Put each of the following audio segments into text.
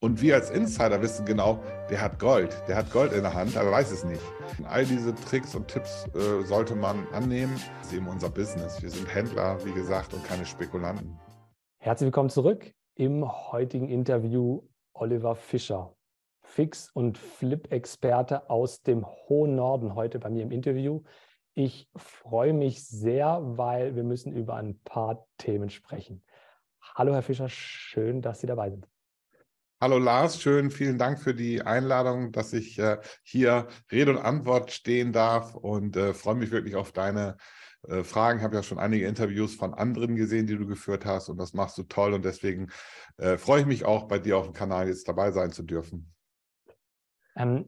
Und wir als Insider wissen genau, der hat Gold, der hat Gold in der Hand, aber weiß es nicht. All diese Tricks und Tipps äh, sollte man annehmen. Das ist eben unser Business. Wir sind Händler, wie gesagt, und keine Spekulanten. Herzlich willkommen zurück im heutigen Interview Oliver Fischer, Fix- und Flip-Experte aus dem hohen Norden, heute bei mir im Interview. Ich freue mich sehr, weil wir müssen über ein paar Themen sprechen. Hallo, Herr Fischer, schön, dass Sie dabei sind. Hallo Lars, schön, vielen Dank für die Einladung, dass ich äh, hier Rede und Antwort stehen darf und äh, freue mich wirklich auf deine äh, Fragen. Ich habe ja schon einige Interviews von anderen gesehen, die du geführt hast und das machst du toll und deswegen äh, freue ich mich auch, bei dir auf dem Kanal jetzt dabei sein zu dürfen. Ähm,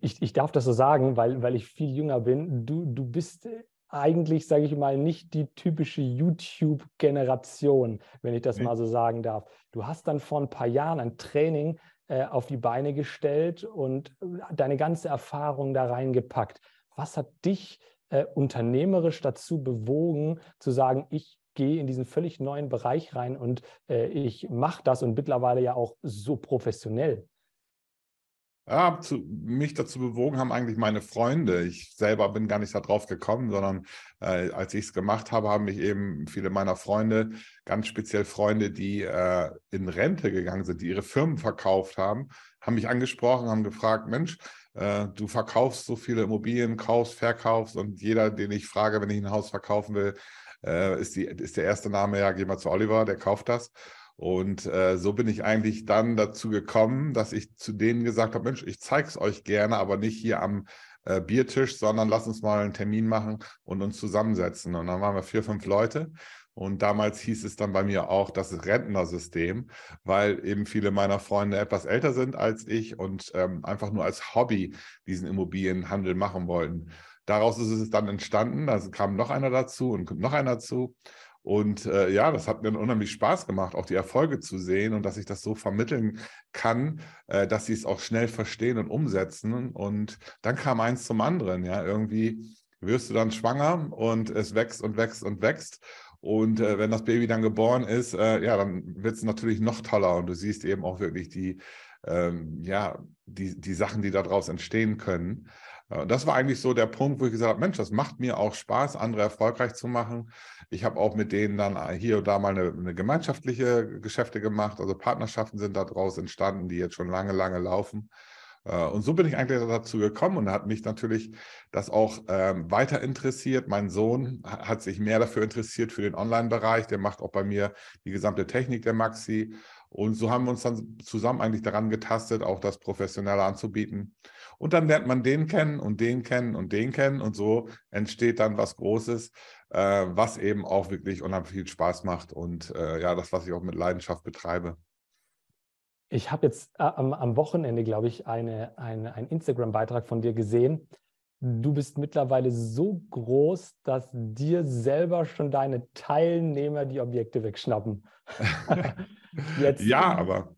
ich, ich darf das so sagen, weil, weil ich viel jünger bin. Du, du bist eigentlich, sage ich mal, nicht die typische YouTube-Generation, wenn ich das nee. mal so sagen darf. Du hast dann vor ein paar Jahren ein Training äh, auf die Beine gestellt und äh, deine ganze Erfahrung da reingepackt. Was hat dich äh, unternehmerisch dazu bewogen, zu sagen, ich gehe in diesen völlig neuen Bereich rein und äh, ich mache das und mittlerweile ja auch so professionell? Ja, zu, mich dazu bewogen haben eigentlich meine Freunde. Ich selber bin gar nicht darauf gekommen, sondern äh, als ich es gemacht habe, haben mich eben viele meiner Freunde, ganz speziell Freunde, die äh, in Rente gegangen sind, die ihre Firmen verkauft haben, haben mich angesprochen, haben gefragt, Mensch, äh, du verkaufst so viele Immobilien, kaufst, verkaufst und jeder, den ich frage, wenn ich ein Haus verkaufen will, äh, ist, die, ist der erste Name, ja, geh mal zu Oliver, der kauft das. Und äh, so bin ich eigentlich dann dazu gekommen, dass ich zu denen gesagt habe, Mensch, ich zeige es euch gerne, aber nicht hier am äh, Biertisch, sondern lass uns mal einen Termin machen und uns zusammensetzen. Und dann waren wir vier, fünf Leute. Und damals hieß es dann bei mir auch das Rentnersystem, weil eben viele meiner Freunde etwas älter sind als ich und ähm, einfach nur als Hobby diesen Immobilienhandel machen wollten. Daraus ist es dann entstanden, da kam noch einer dazu und noch einer dazu. Und äh, ja, das hat mir unheimlich Spaß gemacht, auch die Erfolge zu sehen und dass ich das so vermitteln kann, äh, dass sie es auch schnell verstehen und umsetzen. Und dann kam eins zum anderen. Ja, irgendwie wirst du dann schwanger und es wächst und wächst und wächst. Und äh, wenn das Baby dann geboren ist, äh, ja, dann wird es natürlich noch toller und du siehst eben auch wirklich die, ähm, ja, die, die Sachen, die daraus entstehen können. Äh, das war eigentlich so der Punkt, wo ich gesagt habe, Mensch, das macht mir auch Spaß, andere erfolgreich zu machen. Ich habe auch mit denen dann äh, hier und da mal eine, eine, gemeinschaftliche Geschäfte gemacht. Also Partnerschaften sind daraus entstanden, die jetzt schon lange, lange laufen. Äh, und so bin ich eigentlich dazu gekommen und hat mich natürlich das auch ähm, weiter interessiert. Mein Sohn hat sich mehr dafür interessiert für den Online-Bereich. Der macht auch bei mir die gesamte Technik der Maxi. Und so haben wir uns dann zusammen eigentlich daran getastet, auch das professioneller anzubieten. Und dann lernt man den kennen und den kennen und den kennen. Und so entsteht dann was Großes, äh, was eben auch wirklich unheimlich viel Spaß macht. Und äh, ja, das, was ich auch mit Leidenschaft betreibe. Ich habe jetzt äh, am, am, Wochenende, glaube ich, eine, eine, einen Instagram-Beitrag von dir gesehen. Du bist mittlerweile so groß, dass dir selber schon deine Teilnehmer die Objekte wegschnappen. Ja, aber,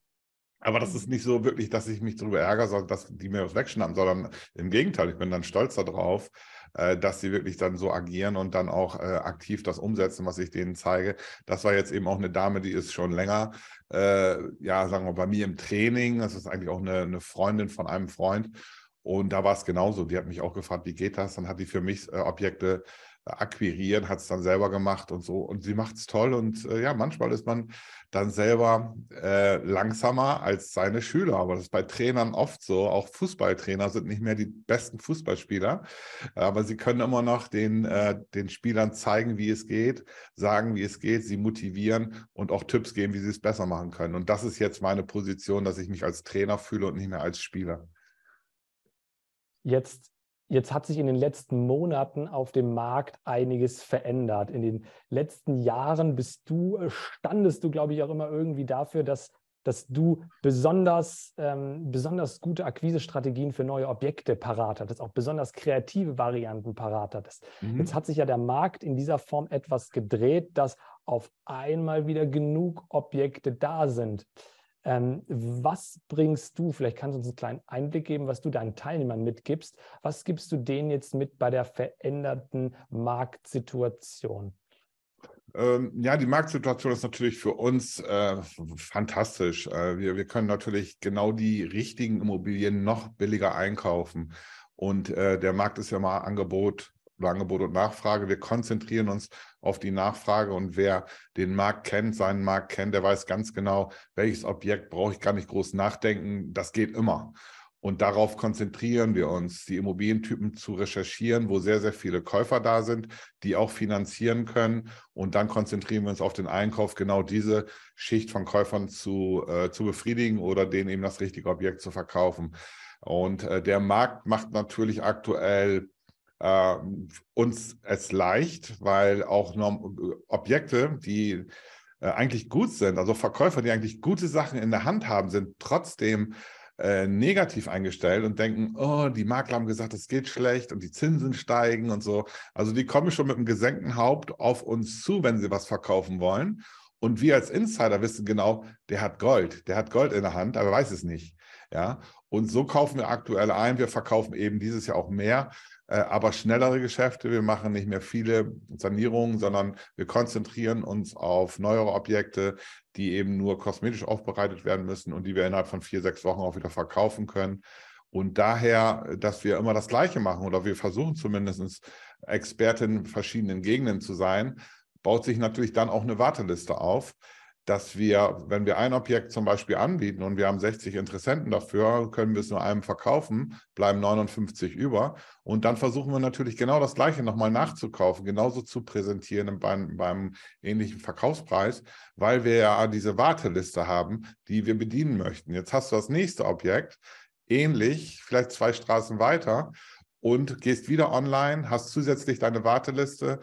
aber das ist nicht so wirklich, dass ich mich darüber ärgere, dass die mir was wegschnappen, sondern im Gegenteil, ich bin dann stolz darauf, äh, dass sie wirklich dann so agieren und dann auch äh, aktiv das umsetzen, was ich denen zeige. Das war jetzt eben auch eine Dame, die ist schon länger, äh, ja, sagen wir bei mir im Training. Das ist eigentlich auch eine, eine Freundin von einem Freund. Und da war es genauso. Die hat mich auch gefragt, wie geht das? Dann hat die für mich äh, Objekte akquirieren, hat es dann selber gemacht und so. Und sie macht es toll. Und äh, ja, manchmal ist man dann selber äh, langsamer als seine Schüler. Aber das ist bei Trainern oft so. Auch Fußballtrainer sind nicht mehr die besten Fußballspieler. Aber sie können immer noch den, äh, den Spielern zeigen, wie es geht, sagen, wie es geht, sie motivieren und auch Tipps geben, wie sie es besser machen können. Und das ist jetzt meine Position, dass ich mich als Trainer fühle und nicht mehr als Spieler. Jetzt Jetzt hat sich in den letzten Monaten auf dem Markt einiges verändert. In den letzten Jahren bist du, äh, standest du, glaube ich, auch immer irgendwie dafür, dass, dass du besonders, ähm, besonders gute Akquisestrategien für neue Objekte parat hattest, auch besonders kreative Varianten parat hattest. Mhm. Jetzt hat sich ja der Markt in dieser Form etwas gedreht, dass auf einmal wieder genug Objekte da sind. Ähm, was bringst du, vielleicht kannst du uns einen kleinen Einblick geben, was du deinen Teilnehmern mitgibst. Was gibst du denen jetzt mit bei der veränderten Marktsituation? Ähm, ja, die Marktsituation ist natürlich für uns äh, fantastisch. Äh, wir, wir können natürlich genau die richtigen Immobilien noch billiger einkaufen. Und äh, der Markt ist ja mal Angebot oder Angebot und Nachfrage. Wir konzentrieren uns auf die Nachfrage und wer den Markt kennt, seinen Markt kennt, der weiß ganz genau, welches Objekt brauche ich gar nicht groß nachdenken. Das geht immer. Und darauf konzentrieren wir uns, die Immobilientypen zu recherchieren, wo sehr, sehr viele Käufer da sind, die auch finanzieren können. Und dann konzentrieren wir uns auf den Einkauf, genau diese Schicht von Käufern zu, äh, zu befriedigen oder denen eben das richtige Objekt zu verkaufen. Und äh, der Markt macht natürlich aktuell äh, uns es leicht, weil auch Objekte, die äh, eigentlich gut sind, also Verkäufer, die eigentlich gute Sachen in der Hand haben, sind trotzdem äh, negativ eingestellt und denken, oh, die Makler haben gesagt, es geht schlecht und die Zinsen steigen und so. Also die kommen schon mit einem gesenkten Haupt auf uns zu, wenn sie was verkaufen wollen. Und wir als Insider wissen genau, der hat Gold, der hat Gold in der Hand, aber weiß es nicht. Ja, und so kaufen wir aktuell ein. Wir verkaufen eben dieses Jahr auch mehr, aber schnellere Geschäfte. Wir machen nicht mehr viele Sanierungen, sondern wir konzentrieren uns auf neuere Objekte, die eben nur kosmetisch aufbereitet werden müssen und die wir innerhalb von vier, sechs Wochen auch wieder verkaufen können. Und daher, dass wir immer das Gleiche machen oder wir versuchen zumindest Experten in verschiedenen Gegenden zu sein, baut sich natürlich dann auch eine Warteliste auf dass wir, wenn wir ein Objekt zum Beispiel anbieten und wir haben 60 Interessenten dafür, können wir es nur einem verkaufen, bleiben 59 über. Und dann versuchen wir natürlich genau das Gleiche nochmal nachzukaufen, genauso zu präsentieren beim, beim ähnlichen Verkaufspreis, weil wir ja diese Warteliste haben, die wir bedienen möchten. Jetzt hast du das nächste Objekt, ähnlich, vielleicht zwei Straßen weiter und gehst wieder online, hast zusätzlich deine Warteliste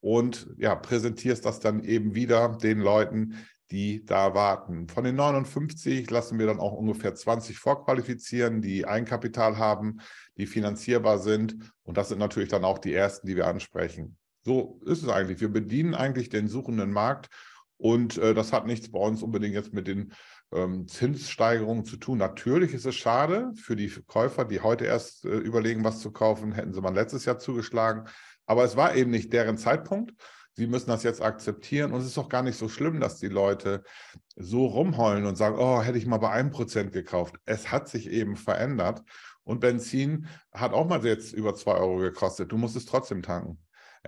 und ja, präsentierst das dann eben wieder den Leuten, die da warten. Von den 59 lassen wir dann auch ungefähr 20 vorqualifizieren, die Eigenkapital haben, die finanzierbar sind. Und das sind natürlich dann auch die ersten, die wir ansprechen. So ist es eigentlich. Wir bedienen eigentlich den suchenden Markt. Und äh, das hat nichts bei uns unbedingt jetzt mit den ähm, Zinssteigerungen zu tun. Natürlich ist es schade für die Käufer, die heute erst äh, überlegen, was zu kaufen. Hätten sie mal letztes Jahr zugeschlagen. Aber es war eben nicht deren Zeitpunkt. Sie müssen das jetzt akzeptieren. Und es ist doch gar nicht so schlimm, dass die Leute so rumheulen und sagen, oh, hätte ich mal bei einem Prozent gekauft. Es hat sich eben verändert. Und Benzin hat auch mal jetzt über zwei Euro gekostet. Du musst es trotzdem tanken.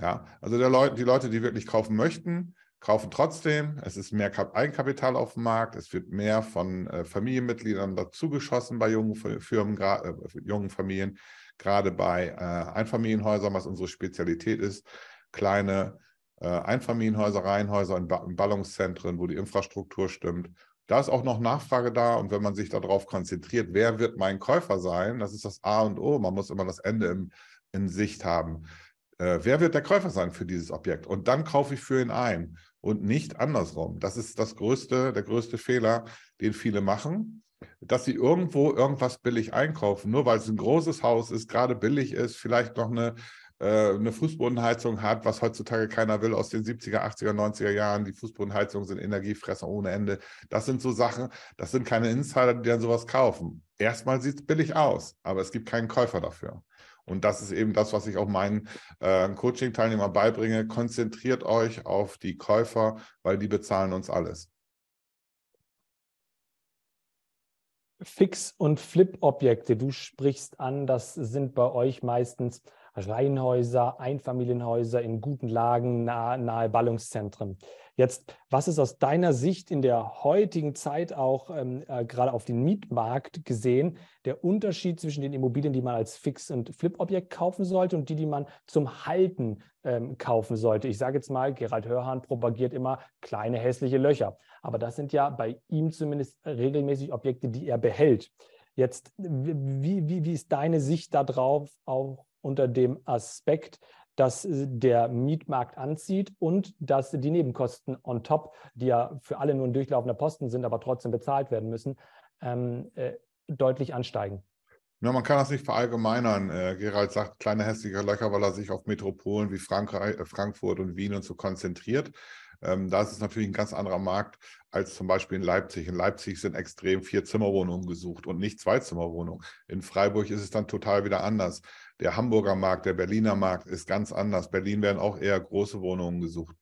Ja, also der Leute, die Leute, die wirklich kaufen möchten, kaufen trotzdem. Es ist mehr Eigenkapital auf dem Markt. Es wird mehr von äh, Familienmitgliedern dazugeschossen bei jungen Firmen, äh, jungen Familien, gerade bei äh, Einfamilienhäusern, was unsere Spezialität ist. Kleine Einfamilienhäuser, Reihenhäuser in, ba in Ballungszentren, wo die Infrastruktur stimmt. Da ist auch noch Nachfrage da und wenn man sich darauf konzentriert, wer wird mein Käufer sein, das ist das A und O. Man muss immer das Ende im, in Sicht haben. Äh, wer wird der Käufer sein für dieses Objekt? Und dann kaufe ich für ihn ein und nicht andersrum. Das ist das größte, der größte Fehler, den viele machen, dass sie irgendwo irgendwas billig einkaufen, nur weil es ein großes Haus ist, gerade billig ist, vielleicht noch eine äh, eine Fußbodenheizung hat, was heutzutage keiner will aus den 70er, 80er, 90er Jahren. Die Fußbodenheizungen sind Energiefresser ohne Ende. Das sind so Sachen, das sind keine Insider, die dann sowas kaufen. Erstmal sieht es billig aus, aber es gibt keinen Käufer dafür. Und das ist eben das, was ich auch meinen äh, Coaching-Teilnehmern beibringe. Konzentriert euch auf die Käufer, weil die bezahlen uns alles. Fix- und Flip-Objekte, du sprichst an, das sind bei euch meistens Reihenhäuser, Einfamilienhäuser in guten Lagen nahe, nahe Ballungszentren. Jetzt, was ist aus deiner Sicht in der heutigen Zeit auch ähm, äh, gerade auf den Mietmarkt gesehen der Unterschied zwischen den Immobilien, die man als Fix- und Flip-Objekt kaufen sollte und die, die man zum Halten ähm, kaufen sollte? Ich sage jetzt mal, Gerald Hörhan propagiert immer kleine hässliche Löcher, aber das sind ja bei ihm zumindest regelmäßig Objekte, die er behält. Jetzt, wie, wie, wie ist deine Sicht darauf, auch unter dem Aspekt, dass äh, der Mietmarkt anzieht und dass die Nebenkosten on top, die ja für alle nur ein durchlaufender Posten sind, aber trotzdem bezahlt werden müssen, ähm, äh, deutlich ansteigen. Ja, man kann das nicht verallgemeinern. Äh, Gerald sagt kleine hässliche Löcher, weil er sich auf Metropolen wie Frankreich, äh, Frankfurt und Wien und so konzentriert. Ähm, da ist es natürlich ein ganz anderer Markt als zum Beispiel in Leipzig. In Leipzig sind extrem vier Zimmerwohnungen gesucht und nicht zwei Zimmerwohnungen. In Freiburg ist es dann total wieder anders. Der Hamburger Markt, der Berliner Markt ist ganz anders. Berlin werden auch eher große Wohnungen gesucht.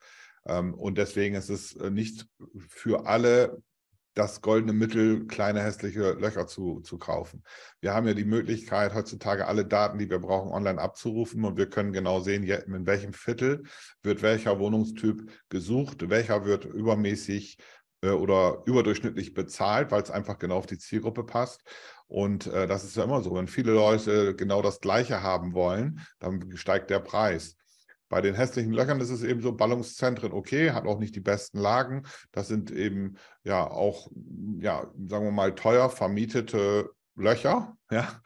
Ähm, und deswegen ist es äh, nicht für alle das goldene Mittel, kleine hässliche Löcher zu, zu kaufen. Wir haben ja die Möglichkeit, heutzutage alle Daten, die wir brauchen, online abzurufen und wir können genau sehen, in welchem Viertel wird welcher Wohnungstyp gesucht, welcher wird übermäßig äh, oder überdurchschnittlich bezahlt, weil es einfach genau auf die Zielgruppe passt. Und äh, das ist ja immer so. Wenn viele Leute genau das Gleiche haben wollen, dann steigt der Preis. Bei den hässlichen Löchern ist es eben so, Ballungszentren okay, hat auch nicht die besten Lagen. Das sind eben ja auch, ja, sagen wir mal, teuer vermietete Löcher, ja.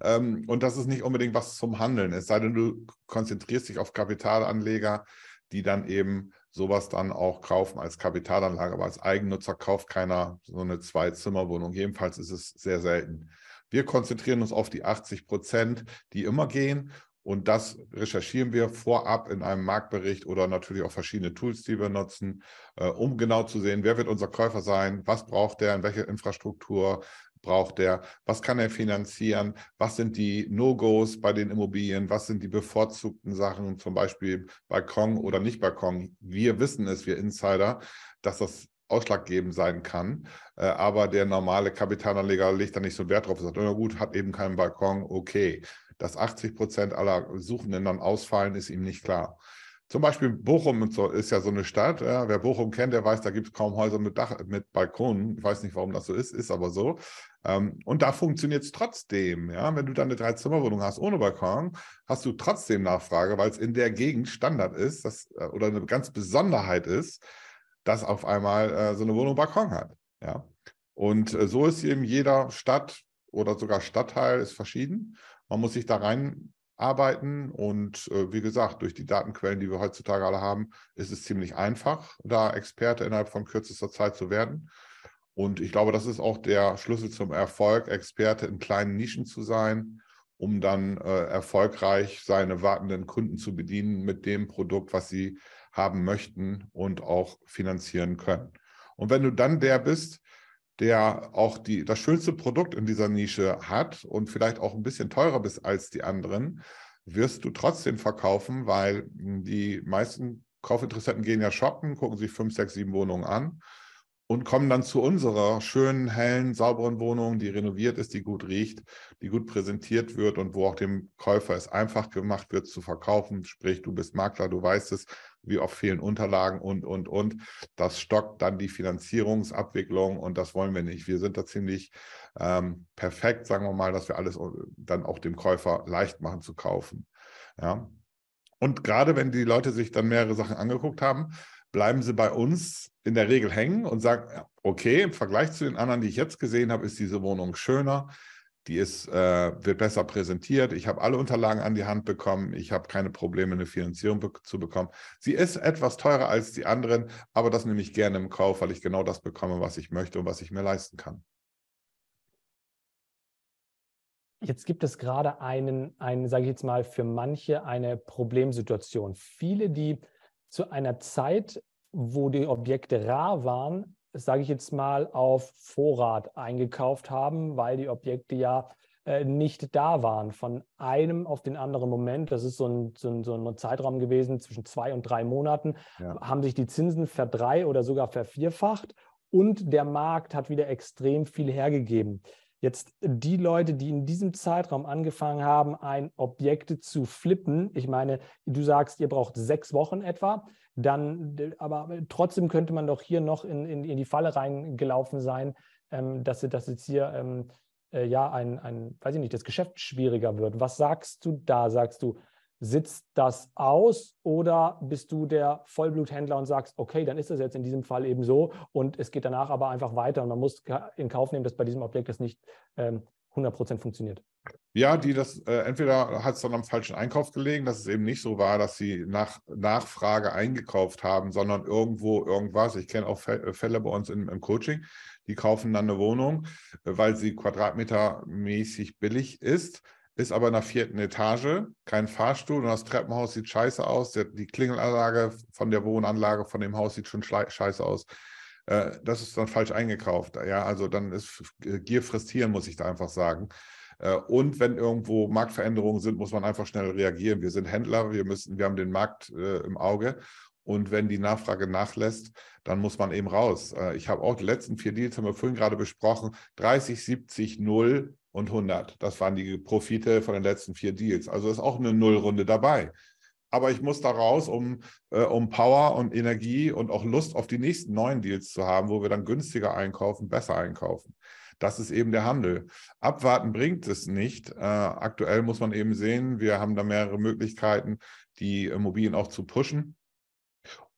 Ähm, und das ist nicht unbedingt was zum Handeln. Es sei denn, du konzentrierst dich auf Kapitalanleger, die dann eben sowas dann auch kaufen als Kapitalanlage. Aber als Eigennutzer kauft keiner so eine Zwei-Zimmer-Wohnung. Jedenfalls ist es sehr selten. Wir konzentrieren uns auf die 80 Prozent, die immer gehen und das recherchieren wir vorab in einem Marktbericht oder natürlich auch verschiedene Tools, die wir nutzen, äh, um genau zu sehen, wer wird unser Käufer sein, was braucht der, in welche Infrastruktur braucht der, was kann er finanzieren, was sind die No-Gos bei den Immobilien, was sind die bevorzugten Sachen, zum Beispiel Balkon oder nicht Balkon. Wir wissen es, wir Insider, dass das ausschlaggebend sein kann. Äh, aber der normale Kapitalanleger legt da nicht so Wert drauf und sagt, na gut, hat eben keinen Balkon, okay dass 80 Prozent aller Suchenden dann ausfallen, ist ihm nicht klar. Zum Beispiel Bochum ist ja so eine Stadt. Ja, wer Bochum kennt, der weiß, da gibt es kaum Häuser mit Dach, mit Balkonen. Ich weiß nicht, warum das so ist, ist aber so. Ähm, und da funktioniert es trotzdem. Ja, wenn du dann eine Dreizimmerwohnung hast ohne Balkon, hast du trotzdem Nachfrage, weil es in der Gegend Standard ist, dass, äh, oder eine ganz Besonderheit ist, dass auf einmal äh, so eine Wohnung Balkon hat. Ja, und äh, so ist eben jeder Stadt oder sogar Stadtteil ist verschieden. Man muss sich da reinarbeiten und äh, wie gesagt, durch die Datenquellen, die wir heutzutage alle haben, ist es ziemlich einfach, da Experte innerhalb von kürzester Zeit zu werden. Und ich glaube, das ist auch der Schlüssel zum Erfolg, Experte in kleinen Nischen zu sein, um dann äh, erfolgreich seine wartenden Kunden zu bedienen mit dem Produkt, was sie haben möchten und auch finanzieren können. Und wenn du dann der bist, der auch die, das schönste Produkt in dieser Nische hat und vielleicht auch ein bisschen teurer bist als die anderen, wirst du trotzdem verkaufen, weil die meisten Kaufinteressenten gehen ja shoppen, gucken sich fünf, sechs, sieben Wohnungen an und kommen dann zu unserer schönen, hellen, sauberen Wohnung, die renoviert ist, die gut riecht, die gut präsentiert wird und wo auch dem Käufer es einfach gemacht wird zu verkaufen. Sprich, du bist Makler, du weißt es, wie oft fehlen Unterlagen und, und, und. Das stockt dann die Finanzierungsabwicklung und das wollen wir nicht. Wir sind da ziemlich ähm, perfekt, sagen wir mal, dass wir alles dann auch dem Käufer leicht machen zu kaufen. Ja. Und gerade wenn die Leute sich dann mehrere Sachen angeguckt haben, bleiben sie bei uns in der Regel hängen und sagen, okay, im Vergleich zu den anderen, die ich jetzt gesehen habe, ist diese Wohnung schöner, die ist, äh, wird besser präsentiert, ich habe alle Unterlagen an die Hand bekommen, ich habe keine Probleme, eine Finanzierung be zu bekommen. Sie ist etwas teurer als die anderen, aber das nehme ich gerne im Kauf, weil ich genau das bekomme, was ich möchte und was ich mir leisten kann. Jetzt gibt es gerade einen, einen sage ich jetzt mal, für manche eine Problemsituation. Viele, die zu einer Zeit, wo die Objekte rar waren, sage ich jetzt mal, auf Vorrat eingekauft haben, weil die Objekte ja äh, nicht da waren. Von einem auf den anderen Moment, das ist so ein, so ein, so ein Zeitraum gewesen zwischen zwei und drei Monaten, ja. haben sich die Zinsen verdrei- oder sogar vervierfacht und der Markt hat wieder extrem viel hergegeben. Jetzt die Leute, die in diesem Zeitraum angefangen haben, ein Objekt zu flippen, ich meine, du sagst, ihr braucht sechs Wochen etwa, dann, aber trotzdem könnte man doch hier noch in, in, in die Falle reingelaufen sein, ähm, dass, dass jetzt hier ähm, äh, ja ein, ein, weiß ich nicht, das Geschäft schwieriger wird. Was sagst du da? Sagst du, sitzt das aus oder bist du der Vollbluthändler und sagst, okay, dann ist das jetzt in diesem Fall eben so und es geht danach aber einfach weiter und man muss in Kauf nehmen, dass bei diesem Objekt das nicht ähm, 100% funktioniert? Ja, die das, äh, entweder hat es dann am falschen Einkauf gelegen, dass es eben nicht so war, dass sie nach Nachfrage eingekauft haben, sondern irgendwo irgendwas. Ich kenne auch Fälle bei uns im, im Coaching, die kaufen dann eine Wohnung, äh, weil sie quadratmetermäßig billig ist ist aber in der vierten Etage, kein Fahrstuhl und das Treppenhaus sieht scheiße aus. Die Klingelanlage von der Wohnanlage von dem Haus sieht schon scheiße aus. Äh, das ist dann falsch eingekauft. Ja, also dann ist Gier frisst Hirn, muss ich da einfach sagen. Äh, und wenn irgendwo Marktveränderungen sind, muss man einfach schnell reagieren. Wir sind Händler, wir müssen, wir haben den Markt äh, im Auge Und wenn die Nachfrage nachlässt, dann muss man eben raus. Äh, ich habe auch die letzten vier Deals, haben wir vorhin gerade besprochen, 30, 70, 0 und 100. Das waren die Profite von den letzten vier Deals. Also ist auch eine Nullrunde dabei. Aber ich muss da raus, um, um Power und Energie und auch Lust auf die nächsten neuen Deals zu haben, wo wir dann günstiger einkaufen, besser einkaufen. Das ist eben der Handel. Abwarten bringt es nicht. Äh, aktuell muss man eben sehen, wir haben da mehrere Möglichkeiten, die Immobilien auch zu pushen.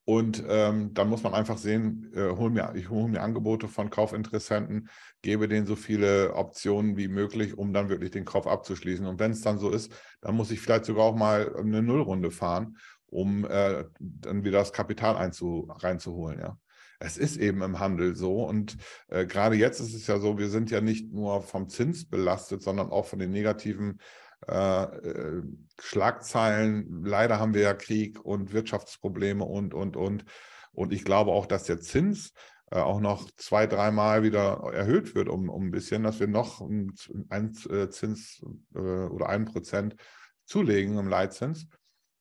Und ähm, dann muss man einfach sehen, äh, hol mir, ich hole mir Angebote von Kaufinteressenten, gebe denen so viele Optionen wie möglich, um dann wirklich den Kauf abzuschließen. Und wenn es dann so ist, dann muss ich vielleicht sogar auch mal eine Nullrunde fahren, um äh, dann wieder das Kapital einzu, reinzuholen. Ja. Es ist eben im Handel so. Und äh, gerade jetzt ist es ja so, wir sind ja nicht nur vom Zins belastet, sondern auch von den negativen äh, äh, Schlagzeilen. Leider haben wir ja Krieg und Wirtschaftsprobleme und, und, und. Und ich glaube auch, dass der Zins äh, auch noch zwei, dreimal wieder erhöht wird, um, um ein bisschen, dass wir noch einen äh, Zins äh, oder einen Prozent zulegen im Leitzins.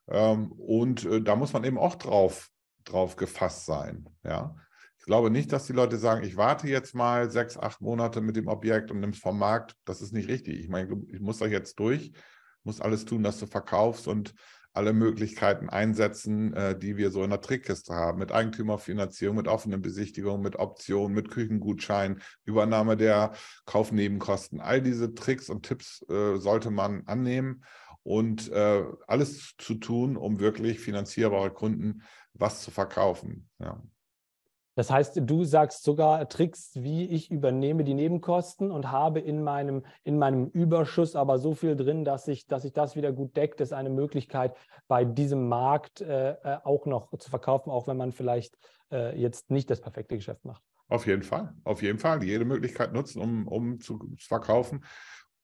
Ähm, und da muss man eben auch drauf, drauf gefasst sein. Ja. Ich glaube nicht, dass die Leute sagen, ich warte jetzt mal sechs, acht Monate mit dem Objekt und nimm es vom Markt. Das ist nicht richtig. Ich meine, ich muss da jetzt durch, muss alles tun, dass du verkaufst und alle Möglichkeiten einsetzen, äh, die wir so in der Trickkiste haben, mit Eigentümerfinanzierung, mit offenen Besichtigungen, mit Optionen, mit Küchengutschein, Übernahme der Kaufnebenkosten. All diese Tricks und Tipps äh, sollte man annehmen und äh, alles zu tun, um wirklich finanzierbare Kunden was zu verkaufen. Ja. Das heißt, du sagst sogar Tricks, wie ich übernehme die Nebenkosten und habe in meinem, in meinem Überschuss aber so viel drin, dass sich dass ich das wieder gut deckt. Ist eine Möglichkeit, bei diesem Markt äh, äh, auch noch zu verkaufen, auch wenn man vielleicht äh, jetzt nicht das perfekte Geschäft macht. Auf jeden Fall, auf jeden Fall. Jede Möglichkeit nutzen, um, um zu verkaufen.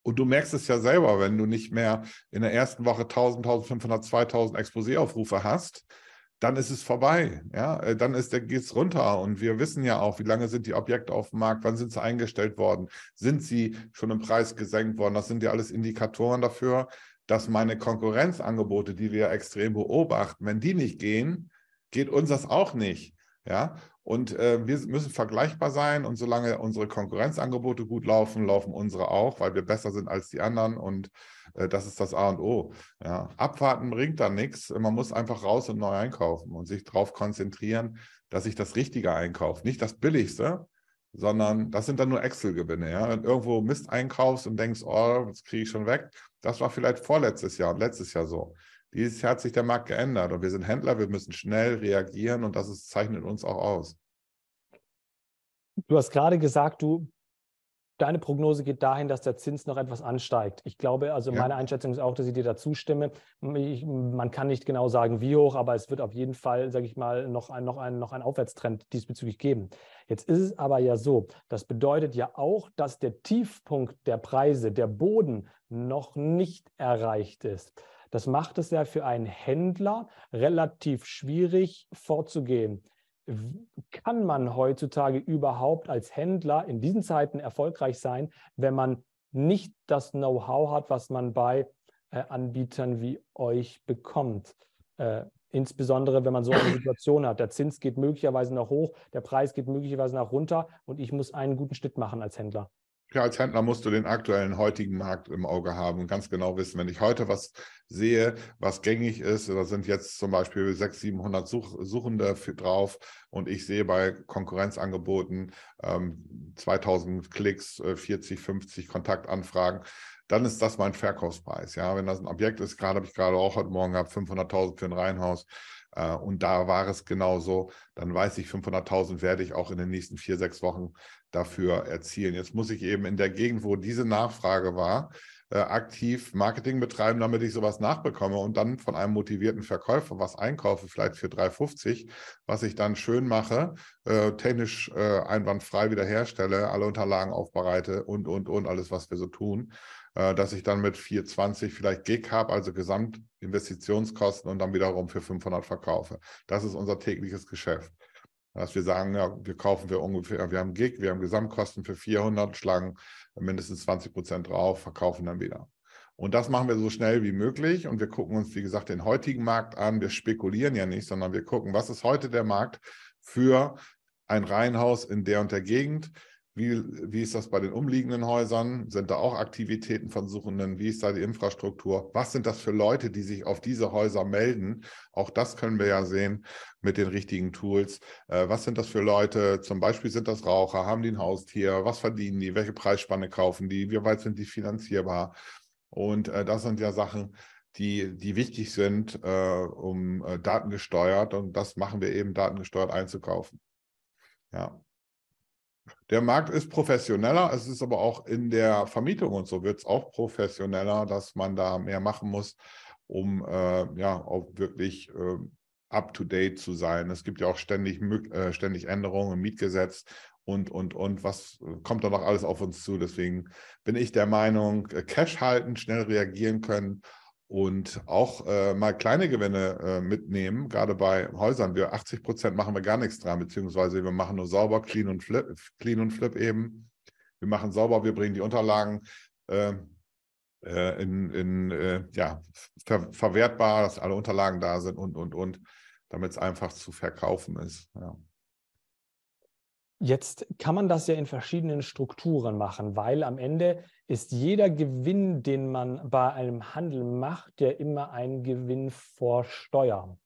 Und du merkst es ja selber, wenn du nicht mehr in der ersten Woche 1000, 1500, 2000 Exposé-Aufrufe hast, dann ist es vorbei. Ja, äh, dann ist der geht's runter und wir wissen ja auch, wie lange sind die Objekte auf dem Markt, wann sind sie eingestellt worden, sind sie schon im Preis gesenkt worden. Das sind ja alles Indikatoren dafür, dass meine Konkurrenzangebote, die wir extrem beobachten, wenn die nicht gehen, geht uns das auch nicht. Ja, und äh, wir müssen vergleichbar sein und solange unsere Konkurrenzangebote gut laufen, laufen unsere auch, weil wir besser sind als die anderen und äh, das ist das A und O. Ja. Abwarten bringt dann nichts. Man muss einfach raus und neu einkaufen und sich darauf konzentrieren, dass ich das Richtige einkaufe. Nicht das Billigste, sondern das sind dann nur Excel-Gewinne. Ja? Wenn irgendwo Mist einkaufst und denkst, oh, das kriege ich schon weg, das war vielleicht vorletztes Jahr und letztes Jahr so. Dieses Jahr hat sich der Markt geändert und wir sind Händler, wir müssen schnell reagieren und das ist, zeichnet uns auch aus. Du hast gerade gesagt, du, deine Prognose geht dahin, dass der Zins noch etwas ansteigt. Ich glaube, also ja. meine Einschätzung ist auch, dass ich dir dazu stimme. Ich, man kann nicht genau sagen, wie hoch, aber es wird auf jeden Fall, sage ich mal, noch, ein, noch, ein, noch einen Aufwärtstrend diesbezüglich geben. Jetzt ist es aber ja so, das bedeutet ja auch, dass der Tiefpunkt der Preise, der Boden noch nicht erreicht ist. Das macht es ja für einen Händler relativ schwierig vorzugehen. Kann man heutzutage überhaupt als Händler in diesen Zeiten erfolgreich sein, wenn man nicht das Know-how hat, was man bei äh, Anbietern wie euch bekommt? Äh, insbesondere wenn man so eine Situation hat. Der Zins geht möglicherweise noch hoch, der Preis geht möglicherweise nach runter und ich muss einen guten Schnitt machen als Händler. Ja, als Händler musst du den aktuellen heutigen Markt im Auge haben und ganz genau wissen, wenn ich heute was sehe, was gängig ist, da sind jetzt zum Beispiel 600, 700 Such Suchende drauf und ich sehe bei Konkurrenzangeboten ähm, 2000 Klicks, äh, 40, 50 Kontaktanfragen, dann ist das mein Verkaufspreis. Ja, wenn das ein Objekt ist, gerade habe ich gerade auch heute Morgen gehabt, 500.000 für ein Reihenhaus, äh, und da war es genauso. Dann weiß ich, 500.000 werde ich auch in den nächsten vier, sechs Wochen dafür erzielen. Jetzt muss ich eben in der Gegend, wo diese Nachfrage war, äh, aktiv Marketing betreiben, damit ich sowas nachbekomme und dann von einem motivierten Verkäufer was einkaufe, vielleicht für 3,50, was ich dann schön mache, äh, technisch äh, einwandfrei wiederherstelle, alle Unterlagen aufbereite und, und, und, alles, was wir so tun, äh, dass ich dann mit 420 vielleicht Gig habe, also Gesamtinvestitionskosten und dann wiederum für 500 verkaufe. Das ist unser tägliches Geschäft. Dass wir sagen, ja, wir kaufen für ungefähr, wir haben Gig, wir haben Gesamtkosten für 400, schlagen mindestens 20 Prozent drauf, verkaufen dann wieder. Und das machen wir so schnell wie möglich. Und wir gucken uns, wie gesagt, den heutigen Markt an. Wir spekulieren ja nicht, sondern wir gucken, was ist heute der Markt für ein Reihenhaus in der und der Gegend. Wie, wie ist das bei den umliegenden Häusern? Sind da auch Aktivitäten von Suchenden? Wie ist da die Infrastruktur? Was sind das für Leute, die sich auf diese Häuser melden? Auch das können wir ja sehen mit den richtigen Tools. Äh, was sind das für Leute? Zum Beispiel sind das Raucher? Haben die ein Haustier? Was verdienen die? Welche Preisspanne kaufen die? Wie weit sind die finanzierbar? Und äh, das sind ja Sachen, die, die wichtig sind, äh, um äh, datengesteuert. Und das machen wir eben, datengesteuert einzukaufen. Ja. Der Markt ist professioneller, es ist aber auch in der Vermietung und so wird es auch professioneller, dass man da mehr machen muss, um äh, ja auch wirklich äh, up-to-date zu sein. Es gibt ja auch ständig, äh, ständig Änderungen im Mietgesetz und, und, und. Was kommt da noch alles auf uns zu? Deswegen bin ich der Meinung, äh, Cash halten, schnell reagieren können und auch äh, mal kleine Gewinne äh, mitnehmen, gerade bei Häusern. Wir 80 Prozent machen wir gar nichts dran, beziehungsweise wir machen nur sauber, clean und flip, clean und flip eben. Wir machen sauber, wir bringen die Unterlagen äh, äh in, in äh, ja, ver verwertbar, dass alle Unterlagen da sind und, und, und, damit es einfach zu verkaufen ist. Ja. Jetzt kann man das ja in verschiedenen Strukturen machen, weil am Ende ist jeder Gewinn, den man bei einem Handel macht, ja immer ein Gewinn vor Steuer.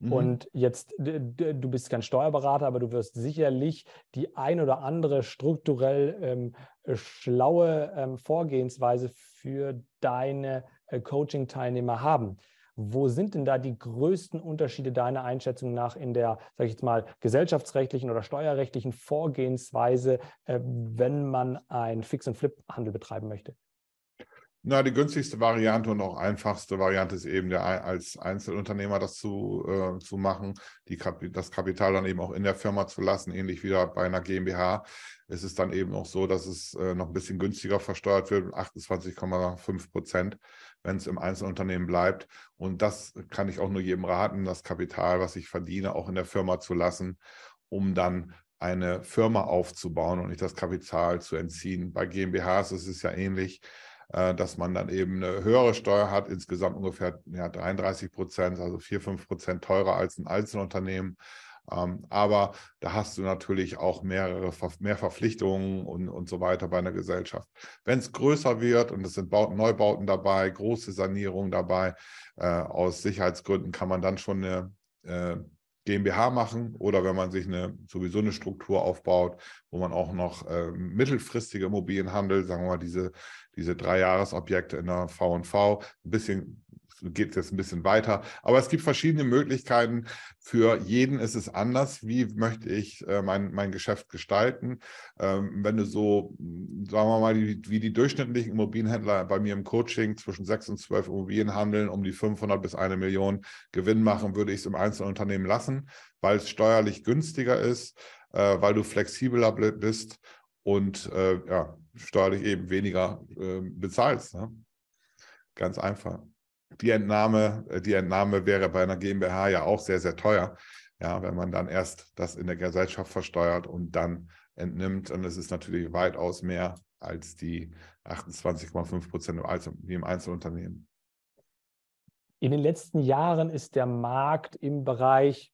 Mhm. Und jetzt, du bist kein Steuerberater, aber du wirst sicherlich die ein oder andere strukturell ähm, schlaue ähm, Vorgehensweise für deine äh, Coaching-Teilnehmer haben. Wo sind denn da die größten Unterschiede deiner Einschätzung nach in der, sage ich jetzt mal, gesellschaftsrechtlichen oder steuerrechtlichen Vorgehensweise, äh, wenn man einen Fix-and-Flip-Handel betreiben möchte? Na, die günstigste Variante und auch einfachste Variante ist eben der, als Einzelunternehmer das zu, äh, zu machen, die, das Kapital dann eben auch in der Firma zu lassen, ähnlich wie bei einer GmbH. Es ist dann eben auch so, dass es äh, noch ein bisschen günstiger versteuert wird, 28,5 Prozent, wenn es im Einzelunternehmen bleibt. Und das kann ich auch nur jedem raten, das Kapital, was ich verdiene, auch in der Firma zu lassen, um dann eine Firma aufzubauen und nicht das Kapital zu entziehen. Bei GmbHs ist es ja ähnlich äh, dass man dann eben eine höhere Steuer hat, insgesamt ungefähr ja, 33 Prozent, also 4, 5 Prozent teurer als ein Einzelunternehmen. Ähm, aber da hast du natürlich auch mehrere, mehr Verpflichtungen und, und so weiter bei einer Gesellschaft. Wenn es größer wird und es sind Bauten, Neubauten dabei, große Sanierungen dabei, äh, aus Sicherheitsgründen kann man dann schon eine äh, GmbH machen oder wenn man sich eine sowieso eine Struktur aufbaut, wo man auch noch äh, mittelfristige Immobilien handelt, sagen wir mal diese, diese Drei-Jahres-Objekte in der V&V, ein bisschen geht es jetzt ein bisschen weiter. Aber es gibt verschiedene Möglichkeiten. Für jeden ist es anders. Wie möchte ich äh, mein, mein Geschäft gestalten? Ähm, wenn du so, sagen wir mal, die, wie die durchschnittlichen Immobilienhändler bei mir im Coaching zwischen sechs und zwölf Immobilien handeln, um die 500 bis eine Million Gewinn machen, würde ich es im Einzelunternehmen lassen, weil es steuerlich günstiger ist, äh, weil du flexibler bist und äh, ja, steuerlich eben weniger äh, bezahlst. Ne? Ganz einfach die Entnahme, äh, die Entnahme wäre bei einer GmbH ja auch sehr, sehr teuer. Ja, wenn man dann erst das in der Gesellschaft versteuert und dann entnimmt. Und es ist natürlich weitaus mehr als die 28,5 Prozent wie im Einzelunternehmen. In den letzten Jahren ist der Markt im Bereich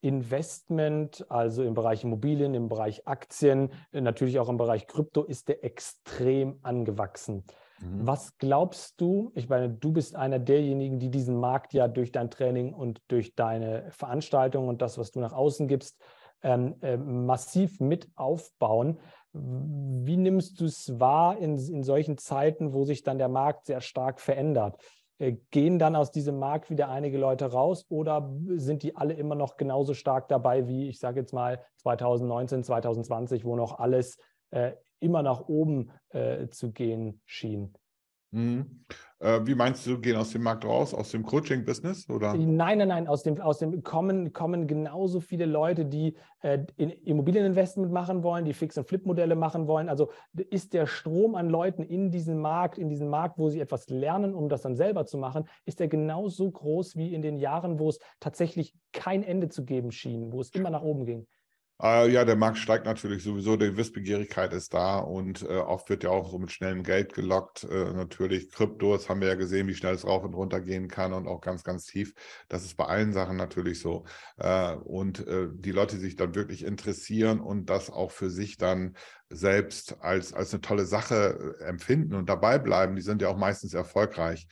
Investment, also im Bereich Immobilien, im Bereich Aktien, natürlich auch im Bereich Krypto, ist der extrem angewachsen. Mhm. Was glaubst du? Ich meine, du bist einer derjenigen, die diesen Markt ja durch dein Training und durch deine Veranstaltung und das, was du nach außen gibst, ähm, äh, massiv mit aufbauen. Wie nimmst du es wahr in, in solchen Zeiten, wo sich dann der Markt sehr stark verändert? Äh, gehen dann aus diesem Markt wieder einige Leute raus oder sind die alle immer noch genauso stark dabei wie, ich sage jetzt mal, 2019, 2020, wo noch alles äh, immer nach oben äh, zu gehen schien. Mhm. Äh, wie meinst du, gehen aus dem Markt raus, aus dem Coaching-Business? Nein, nein, nein. Aus dem, aus dem kommen, kommen genauso viele Leute, die äh, in Immobilieninvestment machen wollen, die Fix- und Flip-Modelle machen wollen. Also ist der Strom an Leuten in diesen Markt, in diesen Markt, wo sie etwas lernen, um das dann selber zu machen, ist der genauso groß wie in den Jahren, wo es tatsächlich kein Ende zu geben schien, wo es immer nach oben ging. Äh, ja, der Markt steigt natürlich sowieso, die Wissbegierigkeit ist da und äh, oft wird ja auch so mit schnellem Geld gelockt. Äh, natürlich Kryptos haben wir ja gesehen, wie schnell es rauf und runter gehen kann und auch ganz, ganz tief. Das ist bei allen Sachen natürlich so. Äh, und äh, die Leute, die sich dann wirklich interessieren und das auch für sich dann selbst als, als eine tolle Sache äh, empfinden und dabei bleiben, die sind ja auch meistens erfolgreich.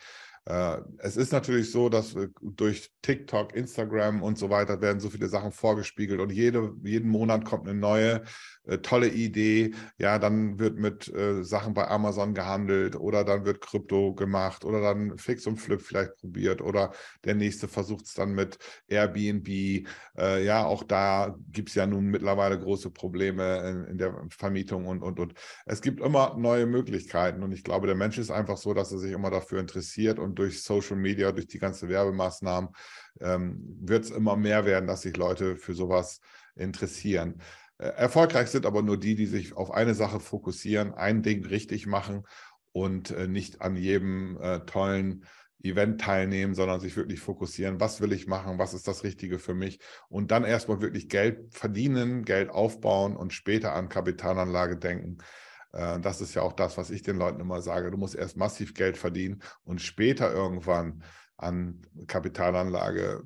Äh, es ist natürlich so, dass durch TikTok, Instagram und so weiter werden so viele Sachen vorgespiegelt und jede, jeden Monat kommt eine neue äh, tolle Idee. Ja, dann wird mit äh, Sachen bei Amazon gehandelt oder dann wird Krypto gemacht oder dann Fix und Flip vielleicht probiert oder der nächste versucht es dann mit Airbnb. Äh, ja, auch da gibt es ja nun mittlerweile große Probleme in, in, der Vermietung und, und, und. Es gibt immer neue Möglichkeiten und ich glaube, der Mensch ist einfach so, dass er sich immer dafür interessiert und durch Social Media, durch die ganze Werbemaßnahmen ähm, wird es immer mehr werden, dass sich Leute für sowas interessieren. Äh, erfolgreich sind aber nur die, die sich auf eine Sache fokussieren, ein Ding richtig machen und äh, nicht an jedem äh, tollen Event teilnehmen, sondern sich wirklich fokussieren, was will ich machen, was ist das Richtige für mich und dann erstmal wirklich Geld verdienen, Geld aufbauen und später an Kapitalanlage denken. Das ist ja auch das, was ich den Leuten immer sage. Du musst erst massiv Geld verdienen und später irgendwann an Kapitalanlage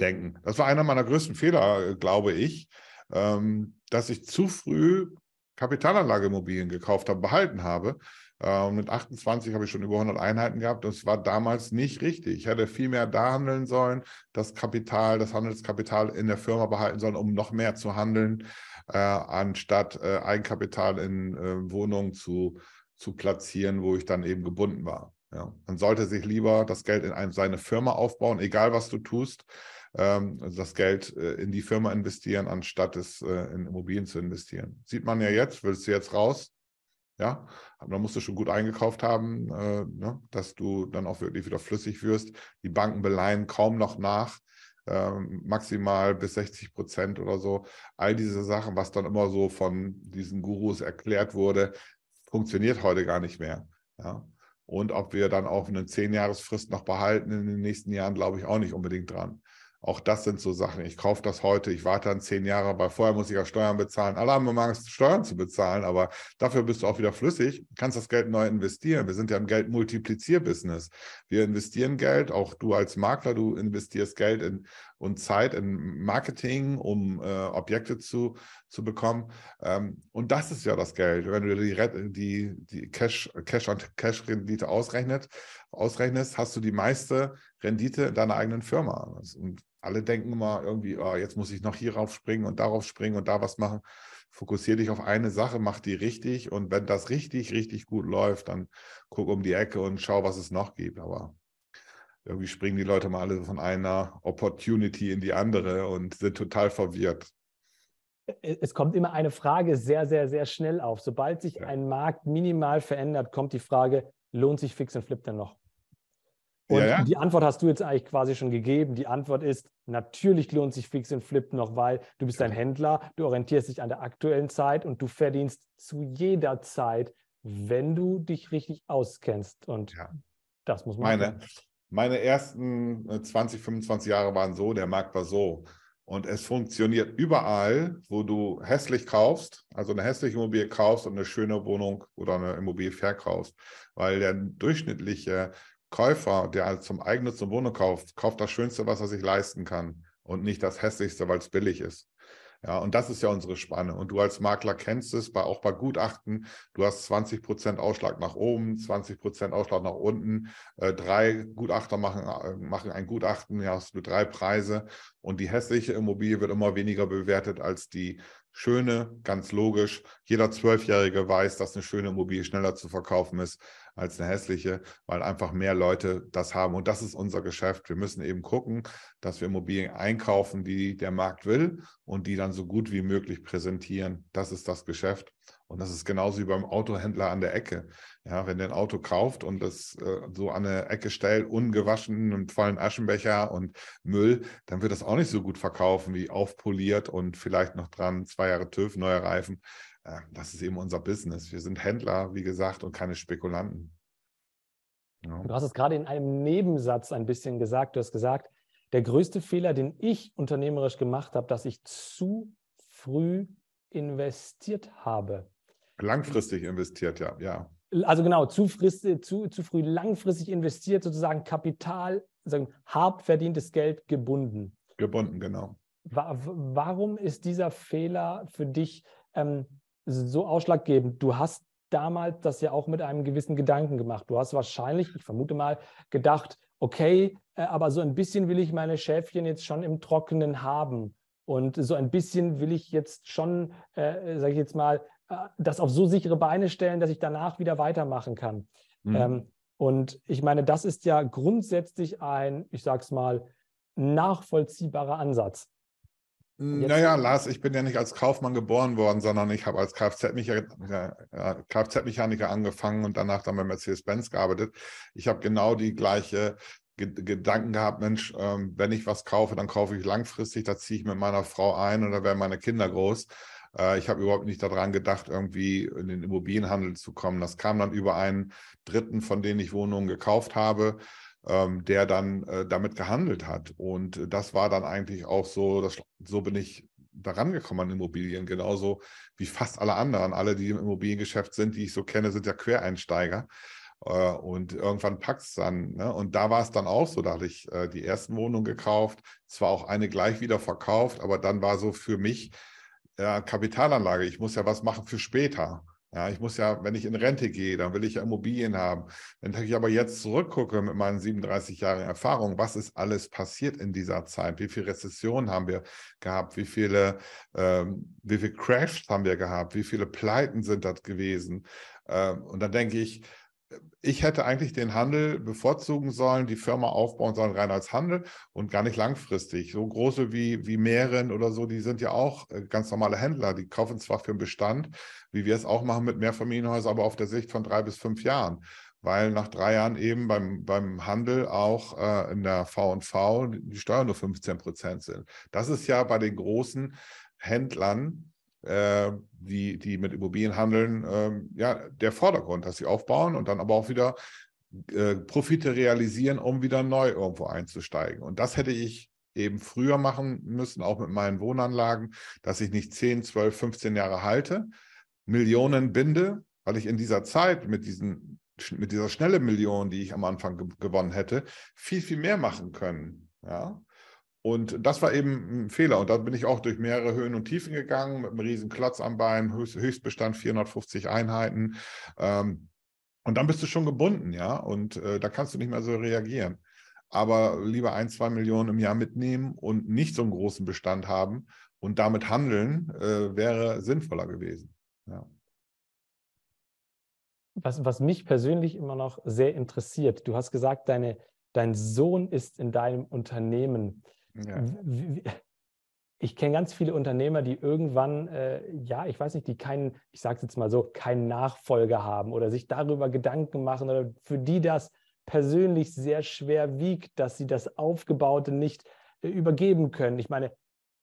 denken. Das war einer meiner größten Fehler, glaube ich, ähm, dass ich zu früh Kapitalanlageimmobilien gekauft habe, behalten habe. Äh, mit 28 habe ich schon über 100 Einheiten gehabt. Das war damals nicht richtig. Ich hätte viel mehr da handeln sollen, das Kapital, das Handelskapital in der Firma behalten sollen, um noch mehr zu handeln, äh, anstatt äh, Eigenkapital in äh, Wohnungen zu, zu platzieren, wo ich dann eben gebunden war. Ja. Man sollte sich lieber das Geld in eine, seine Firma aufbauen, egal was du tust ähm, also das Geld äh, in die Firma investieren, anstatt es äh, in Immobilien zu investieren. Sieht man ja jetzt, willst du jetzt raus? Ja, aber dann musst du schon gut eingekauft haben, äh, ne, dass du dann auch wirklich wieder flüssig wirst. Die Banken beleihen kaum noch nach, ähm, maximal bis 60 Prozent oder so. All diese Sachen, was dann immer so von diesen Gurus erklärt wurde, funktioniert heute gar nicht mehr. Ja. Und ob wir dann auch eine 10-Jahresfrist noch behalten in den nächsten Jahren, glaube ich auch nicht unbedingt dran. Auch das sind so Sachen. Ich kaufe das heute, ich warte dann zehn Jahre, weil vorher muss ich ja Steuern bezahlen. Alle haben immer Angst, Steuern zu bezahlen, aber dafür bist du auch wieder flüssig, kannst das Geld neu investieren. Wir sind ja im Geld-Multiplizier-Business. Wir investieren Geld, auch du als Makler, du investierst Geld in, und Zeit in Marketing, um äh, Objekte zu, zu bekommen. Ähm, und das ist ja das Geld. Wenn du die, die, die Cash, Cash und Cash-Rendite ausrechnet, ausrechnest, hast du die meiste Rendite in deiner eigenen Firma. Und alle denken immer irgendwie, oh, jetzt muss ich noch hierauf springen und darauf springen und da was machen. Fokussiere dich auf eine Sache, mach die richtig und wenn das richtig, richtig gut läuft, dann guck um die Ecke und schau, was es noch gibt. Aber irgendwie springen die Leute mal alle von einer Opportunity in die andere und sind total verwirrt. Es kommt immer eine Frage sehr, sehr, sehr schnell auf. Sobald sich ja. ein Markt minimal verändert, kommt die Frage, lohnt sich Fix und Flip denn noch? Und ja, ja. die Antwort hast du jetzt eigentlich quasi schon gegeben. Die Antwort ist, natürlich lohnt sich Fix und Flip noch, weil du bist ein Händler, du orientierst dich an der aktuellen Zeit und du verdienst zu jeder Zeit, wenn du dich richtig auskennst. Und ja. das muss man meine, meine ersten 20, äh, 25 Jahre waren so, der Markt war so. Und es funktioniert überall, wo du hässlich kaufst, also eine hässliche Immobilie kaufst und eine schöne Wohnung oder eine Immobilie verkaufst. Weil der durchschnittliche Käufer, der also zum Eigennutz eine Wohnung kauft, kauft das Schönste, was er sich leisten kann und nicht das Hässlichste, weil es billig ist. Ja, und das ist ja unsere Spanne. Und du als Makler kennst es, bei, auch bei Gutachten. Du hast 20 Prozent Ausschlag nach oben, 20 Prozent Ausschlag nach unten. Äh, drei Gutachter machen, äh, machen ein Gutachten, ja, hast du drei Preise. Und die hässliche Immobilie wird immer weniger bewertet als die schöne, ganz logisch. Jeder Zwölfjährige weiß, dass eine schöne Immobilie schneller zu verkaufen ist als eine hässliche, weil einfach mehr Leute das haben. Und das ist unser Geschäft. Wir müssen eben gucken, dass wir Immobilien einkaufen, die der Markt will und die dann so gut wie möglich präsentieren. Das ist das Geschäft. Und das ist genauso wie beim Autohändler an der Ecke. Ja, wenn der ein Auto kauft und das äh, so an der Ecke stellt, ungewaschen, einen vollen Aschenbecher und Müll, dann wird das auch nicht so gut verkaufen wie aufpoliert und vielleicht noch dran zwei Jahre TÜV, neue Reifen. Äh, das ist eben unser Business. Wir sind Händler, wie gesagt, und keine Spekulanten. Ja. Du hast es gerade in einem Nebensatz ein bisschen gesagt. Du hast gesagt, der größte Fehler, den ich unternehmerisch gemacht habe, dass ich zu früh investiert habe. Langfristig investiert, ja, ja. Also genau, zu, frist, zu, zu früh langfristig investiert, sozusagen Kapital, sagen, hart verdientes Geld gebunden. Gebunden, genau. Warum ist dieser Fehler für dich ähm, so ausschlaggebend? Du hast damals das ja auch mit einem gewissen Gedanken gemacht. Du hast wahrscheinlich, ich vermute mal, gedacht, okay, äh, aber so ein bisschen will ich meine Schäfchen jetzt schon im Trockenen haben. Und so ein bisschen will ich jetzt schon, äh, sage ich jetzt mal, das auf so sichere Beine stellen, dass ich danach wieder weitermachen kann. Mhm. Ähm, und ich meine, das ist ja grundsätzlich ein, ich sage es mal, nachvollziehbarer Ansatz. Jetzt naja, Lars, ich bin ja nicht als Kaufmann geboren worden, sondern ich habe als Kfz-Mechaniker Kfz angefangen und danach dann bei Mercedes-Benz gearbeitet. Ich habe genau die gleiche Gedanken gehabt, Mensch, ähm, wenn ich was kaufe, dann kaufe ich langfristig, da ziehe ich mit meiner Frau ein und da werden meine Kinder groß. Äh, ich habe überhaupt nicht daran gedacht, irgendwie in den Immobilienhandel zu kommen. Das kam dann über einen Dritten, von denen ich Wohnungen gekauft habe ähm, der dann äh, damit gehandelt hat. Und das war dann eigentlich auch so, dass, so bin ich daran gekommen an Immobilien, genauso wie fast alle anderen. Alle, die im Immobiliengeschäft sind, die ich so kenne, sind ja Quereinsteiger. Äh, und irgendwann packt es dann. Ne? Und da war es dann auch so, da hatte ich äh, die ersten Wohnungen gekauft, zwar auch eine gleich wieder verkauft, aber dann war so für mich ja, Kapitalanlage. Ich muss ja was machen für später. Ja, ich muss ja, wenn ich in Rente gehe, dann will ich ja Immobilien haben. Wenn ich aber jetzt zurückgucke mit meinen 37 Jahren Erfahrung, was ist alles passiert in dieser Zeit? Wie viele Rezessionen haben wir gehabt? Wie viele, ähm, wie viele Crashs haben wir gehabt? Wie viele Pleiten sind das gewesen? Ähm, und dann denke ich, ich hätte eigentlich den Handel bevorzugen sollen, die Firma aufbauen sollen rein als Handel und gar nicht langfristig. So große wie, wie Meeren oder so, die sind ja auch äh, ganz normale Händler. Die kaufen zwar für den Bestand, wie wir es auch machen mit Mehrfamilienhäusern, aber auf der Sicht von drei bis fünf Jahren. Weil nach drei Jahren eben beim, beim Handel auch äh, in der V&V die Steuern nur 15 Prozent sind. Das ist ja bei den großen Händlern äh, die, die mit Immobilien handeln, äh, ja, der Vordergrund, dass sie aufbauen und dann aber auch wieder äh, Profite realisieren, um wieder neu irgendwo einzusteigen. Und das hätte ich eben früher machen müssen, auch mit meinen Wohnanlagen, dass ich nicht 10, 12, 15 Jahre halte, Millionen binde, weil ich in dieser Zeit mit diesen mit dieser schnelle Million, die ich am Anfang ge gewonnen hätte, viel, viel mehr machen können. Ja? Und das war eben ein Fehler. Und da bin ich auch durch mehrere Höhen und Tiefen gegangen, mit einem riesen Klotz am Bein, Höchst, Höchstbestand 450 Einheiten. Ähm, und dann bist du schon gebunden, ja. Und äh, da kannst du nicht mehr so reagieren. Aber lieber ein, zwei Millionen im Jahr mitnehmen und nicht so einen großen Bestand haben und damit handeln, äh, wäre sinnvoller gewesen. Ja. Was, was mich persönlich immer noch sehr interessiert, du hast gesagt, deine, dein Sohn ist in deinem Unternehmen. Ja. Ich kenne ganz viele Unternehmer, die irgendwann, äh, ja, ich weiß nicht, die keinen, ich sage es jetzt mal so, keinen Nachfolger haben oder sich darüber Gedanken machen oder für die das persönlich sehr schwer wiegt, dass sie das Aufgebaute nicht äh, übergeben können. Ich meine,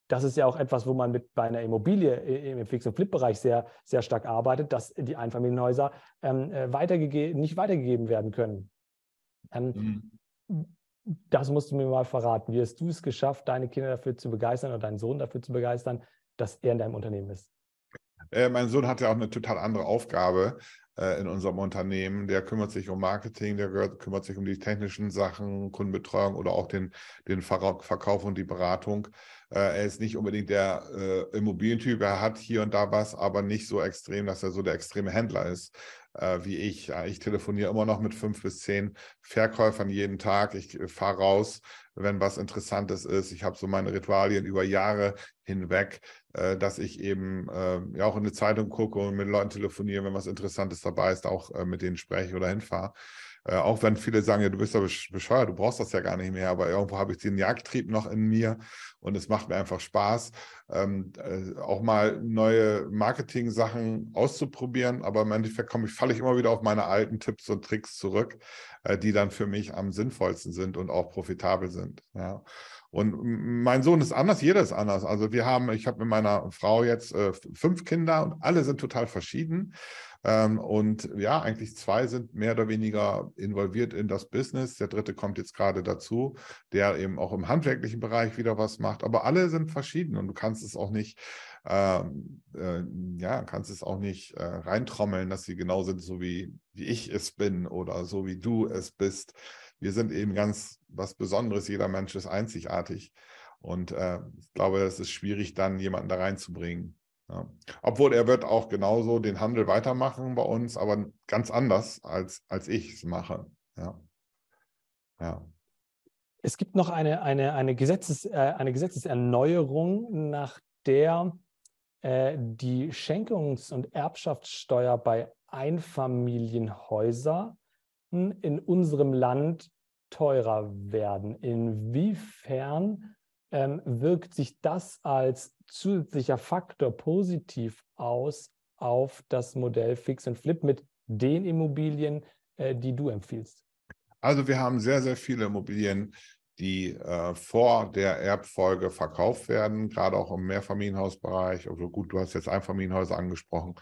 das ist ja auch etwas, wo man mit bei einer Immobilie äh, im Fix- und Flip-Bereich sehr, sehr stark arbeitet, dass die Einfamilienhäuser ähm, äh, weitergege nicht weitergegeben werden können. Ähm, mhm. Das musst du mir mal verraten. Wie hast du es geschafft, deine Kinder dafür zu begeistern oder deinen Sohn dafür zu begeistern, dass er in deinem Unternehmen ist? Äh, mein Sohn hat ja auch eine total andere Aufgabe äh, in unserem Unternehmen. Der kümmert sich um Marketing, der gehört, kümmert sich um die technischen Sachen, Kundenbetreuung oder auch den, den Verkauf und die Beratung. Äh, er ist nicht unbedingt der äh, Immobilientyp. Er hat hier und da was, aber nicht so extrem, dass er so der extreme Händler ist äh, wie ich. Ich telefoniere immer noch mit fünf bis zehn Verkäufern jeden Tag. Ich fahre raus, wenn was Interessantes ist. Ich habe so meine Ritualien über Jahre hinweg, äh, dass ich eben äh, ja auch in eine Zeitung gucke und mit Leuten telefoniere, wenn was Interessantes dabei ist, auch äh, mit denen spreche oder hinfahre. Äh, auch wenn viele sagen, ja, du bist ja bescheuert, du brauchst das ja gar nicht mehr, aber irgendwo habe ich den Jagdtrieb noch in mir und es macht mir einfach Spaß, ähm, äh, auch mal neue Marketing-Sachen auszuprobieren. Aber im Endeffekt komme ich, falle ich immer wieder auf meine alten Tipps und Tricks zurück, äh, die dann für mich am sinnvollsten sind und auch profitabel sind. Ja. Und mein Sohn ist anders, jeder ist anders. Also wir haben, ich habe mit meiner Frau jetzt äh, fünf Kinder und alle sind total verschieden. Ähm, und ja, eigentlich zwei sind mehr oder weniger involviert in das Business. Der dritte kommt jetzt gerade dazu, der eben auch im handwerklichen Bereich wieder was macht. Aber alle sind verschieden und du kannst es auch nicht, ähm, äh, ja, kannst es auch nicht äh, reintrommeln, dass sie genau sind, so wie, wie ich es bin oder so wie du es bist. Wir sind eben ganz was Besonderes. Jeder Mensch ist einzigartig. Und äh, ich glaube, es ist schwierig, dann jemanden da reinzubringen. Ja. Obwohl er wird auch genauso den Handel weitermachen bei uns, aber ganz anders, als, als ich es mache. Ja. ja. Es gibt noch eine, eine, eine, Gesetzes, äh, eine Gesetzeserneuerung, nach der äh, die Schenkungs- und Erbschaftssteuer bei Einfamilienhäusern in unserem Land teurer werden. Inwiefern ähm, wirkt sich das als zusätzlicher Faktor positiv aus auf das Modell Fix und Flip mit den Immobilien, äh, die du empfiehlst? Also wir haben sehr, sehr viele Immobilien, die äh, vor der Erbfolge verkauft werden, gerade auch im Mehrfamilienhausbereich. Also gut, du hast jetzt Einfamilienhäuser angesprochen.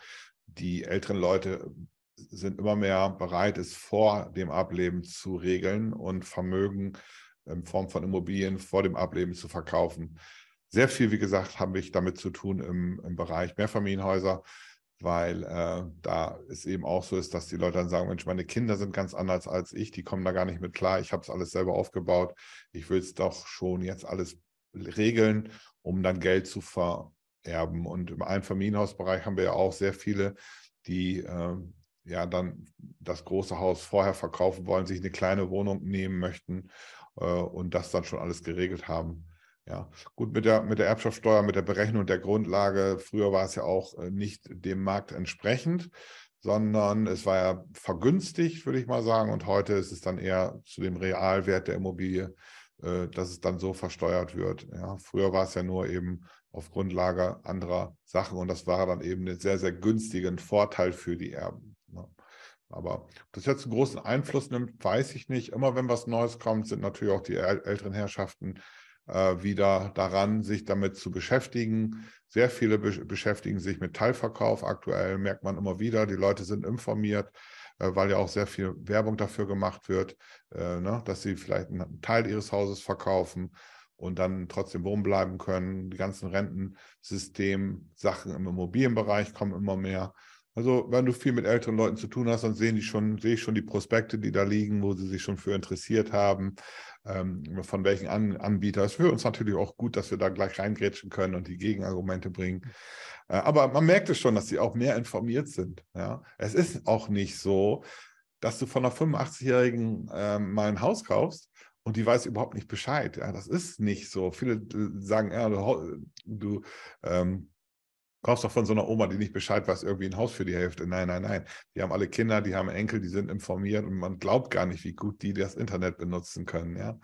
Die älteren Leute sind immer mehr bereit, es vor dem Ableben zu regeln und Vermögen in Form von Immobilien vor dem Ableben zu verkaufen. Sehr viel, wie gesagt, habe ich damit zu tun im, im Bereich Mehrfamilienhäuser, weil äh, da es eben auch so ist, dass die Leute dann sagen, Mensch, meine Kinder sind ganz anders als ich, die kommen da gar nicht mit klar, ich habe es alles selber aufgebaut, ich will es doch schon jetzt alles regeln, um dann Geld zu vererben. Und im Einfamilienhausbereich haben wir ja auch sehr viele, die äh, ja dann das große Haus vorher verkaufen wollen, sich eine kleine Wohnung nehmen möchten äh, und das dann schon alles geregelt haben. Ja, gut, mit der, mit der Erbschaftssteuer, mit der Berechnung der Grundlage, früher war es ja auch äh, nicht dem Markt entsprechend, sondern es war ja vergünstigt, würde ich mal sagen. Und heute ist es dann eher zu dem Realwert der Immobilie, äh, dass es dann so versteuert wird. Ja, früher war es ja nur eben auf Grundlage anderer Sachen und das war dann eben einen sehr, sehr günstigen Vorteil für die Erben. Aber ob das jetzt einen großen Einfluss nimmt, weiß ich nicht. Immer wenn was Neues kommt, sind natürlich auch die älteren Herrschaften äh, wieder daran, sich damit zu beschäftigen. Sehr viele be beschäftigen sich mit Teilverkauf. Aktuell merkt man immer wieder, die Leute sind informiert, äh, weil ja auch sehr viel Werbung dafür gemacht wird, äh, ne, dass sie vielleicht einen Teil ihres Hauses verkaufen und dann trotzdem wohnen bleiben können. Die ganzen Rentensystem-Sachen im Immobilienbereich kommen immer mehr. Also, wenn du viel mit älteren Leuten zu tun hast, dann sehen die schon, sehe ich schon die Prospekte, die da liegen, wo sie sich schon für interessiert haben, ähm, von welchen An Anbieter. Es ist für uns natürlich auch gut, dass wir da gleich reingrätschen können und die Gegenargumente bringen. Äh, aber man merkt es schon, dass sie auch mehr informiert sind. Ja? Es ist auch nicht so, dass du von einer 85-Jährigen äh, mal ein Haus kaufst und die weiß überhaupt nicht Bescheid. Ja, das ist nicht so. Viele äh, sagen, ja, du, du ähm, kaufst doch von so einer Oma, die nicht Bescheid weiß, irgendwie ein Haus für die Hälfte. Nein, nein, nein. Die haben alle Kinder, die haben Enkel, die sind informiert und man glaubt gar nicht, wie gut die das Internet benutzen können, ja.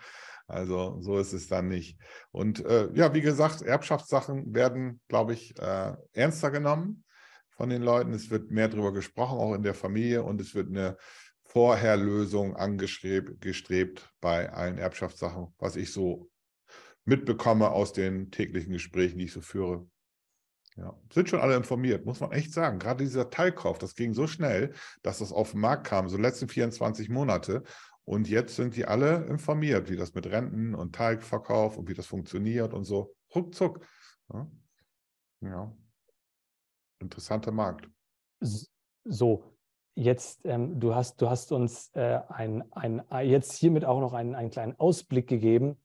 Also so ist es dann nicht. Und äh, ja, wie gesagt, Erbschaftssachen werden, glaube ich, äh, ernster genommen von den Leuten. Es wird mehr darüber gesprochen, auch in der Familie, und es wird eine Vorherlösung angestrebt bei allen Erbschaftssachen, was ich so mitbekomme aus den täglichen Gesprächen, die ich so führe. Ja, sind schon alle informiert, muss man echt sagen. Gerade dieser Teilkauf, das ging so schnell, dass das auf den Markt kam, so letzten 24 Monate. Und jetzt sind die alle informiert, wie das mit Renten und Teilverkauf und wie das funktioniert und so. Ruckzuck. Ja, ja. interessanter Markt. So, jetzt, ähm, du, hast, du hast uns äh, ein, ein, jetzt hiermit auch noch einen, einen kleinen Ausblick gegeben.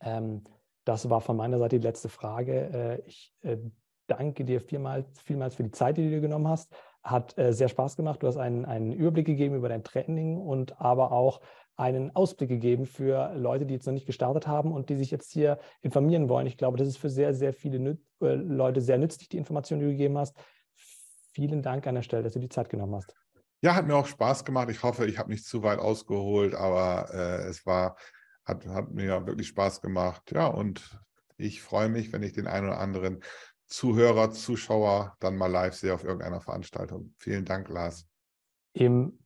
Ähm, das war von meiner Seite die letzte Frage. Äh, ich äh, danke dir vielmals, vielmals für die Zeit, die du dir genommen hast. Hat äh, sehr Spaß gemacht. Du hast einen, einen Überblick gegeben über dein Training und aber auch einen Ausblick gegeben für Leute, die jetzt noch nicht gestartet haben und die sich jetzt hier informieren wollen. Ich glaube, das ist für sehr, sehr viele Leute sehr nützlich, die Informationen, die du gegeben hast. Vielen Dank an der Stelle, dass du die Zeit genommen hast. Ja, hat mir auch Spaß gemacht. Ich hoffe, ich habe nicht zu weit ausgeholt, aber äh, es war hat, hat mir wirklich Spaß gemacht. Ja, und ich freue mich, wenn ich den einen oder anderen Zuhörer, Zuschauer dann mal live sehe auf irgendeiner Veranstaltung. Vielen Dank, Lars. Im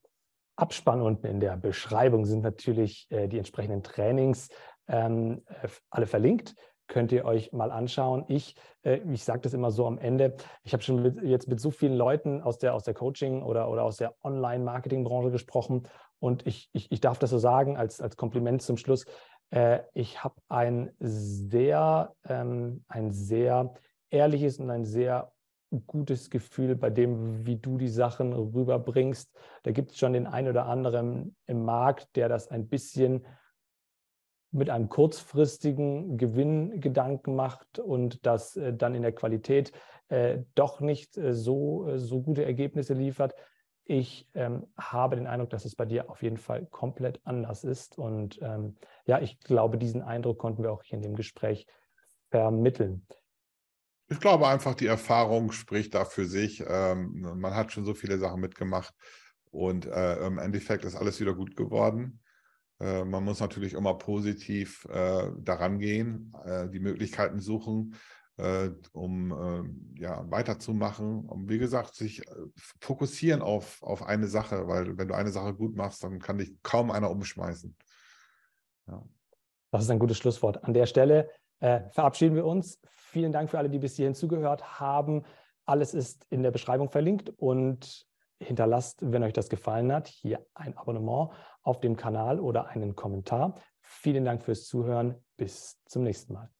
Abspann unten in der Beschreibung sind natürlich äh, die entsprechenden Trainings ähm, alle verlinkt könnt ihr euch mal anschauen. Ich, äh, ich sage das immer so am Ende, ich habe schon mit, jetzt mit so vielen Leuten aus der, aus der Coaching- oder, oder aus der Online-Marketing-Branche gesprochen und ich, ich, ich darf das so sagen als, als Kompliment zum Schluss. Äh, ich habe ein sehr, ähm, ein sehr ehrliches und ein sehr gutes Gefühl bei dem, wie du die Sachen rüberbringst. Da gibt es schon den einen oder anderen im Markt, der das ein bisschen mit einem kurzfristigen Gewinngedanken macht und das äh, dann in der Qualität äh, doch nicht äh, so, äh, so gute Ergebnisse liefert. Ich ähm, habe den Eindruck, dass es bei dir auf jeden Fall komplett anders ist. Und ähm, ja, ich glaube, diesen Eindruck konnten wir auch hier in dem Gespräch vermitteln. Ich glaube einfach, die Erfahrung spricht da für sich. Ähm, man hat schon so viele Sachen mitgemacht und äh, im Endeffekt ist alles wieder gut geworden. Äh, man muss natürlich immer positiv äh, daran gehen, äh, die Möglichkeiten suchen, äh, um ähm, ja, weiterzumachen. Und wie gesagt, sich äh, fokussieren auf, auf eine Sache, weil wenn du eine Sache gut machst, dann kann dich kaum einer umschmeißen. Ja. Das ist ein gutes Schlusswort. An der Stelle äh, verabschieden wir uns. Vielen Dank für alle, die bis hierhin zugehört haben. Alles ist in der Beschreibung verlinkt und hinterlasst, wenn euch das gefallen hat, hier ein Abonnement auf dem Kanal oder einen Kommentar. Vielen Dank fürs Zuhören. Bis zum nächsten Mal.